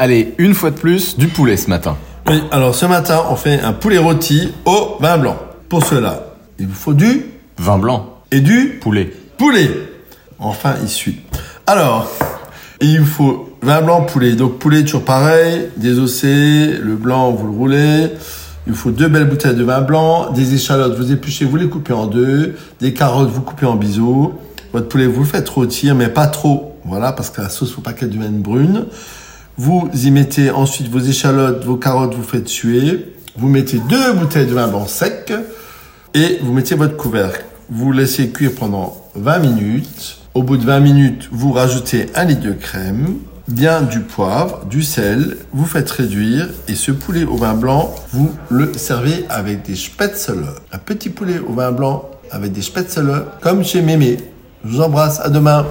Allez, une fois de plus, du poulet ce matin. Oui, alors ce matin, on fait un poulet rôti au vin blanc. Pour cela, il vous faut du Vin blanc. et du Poulet. poulet. Enfin, il suit. Alors, il vous faut vin blanc, poulet. Donc poulet toujours pareil, désossé, le blanc vous le roulez. Il vous faut deux belles bouteilles de vin blanc, des échalotes, vous épluchez, vous les coupez en deux, des carottes, vous coupez en biseaux. Votre poulet, vous le faites rôtir, mais pas trop. Voilà, parce que la sauce, faut pas qu'elle devienne brune. Vous y mettez ensuite vos échalotes, vos carottes, vous faites suer. Vous mettez deux bouteilles de vin blanc sec et vous mettez votre couvercle. Vous laissez cuire pendant 20 minutes. Au bout de 20 minutes, vous rajoutez un litre de crème, bien du poivre, du sel, vous faites réduire et ce poulet au vin blanc, vous le servez avec des spätzle. Un petit poulet au vin blanc avec des spätzle comme chez Mémé. Je vous embrasse, à demain.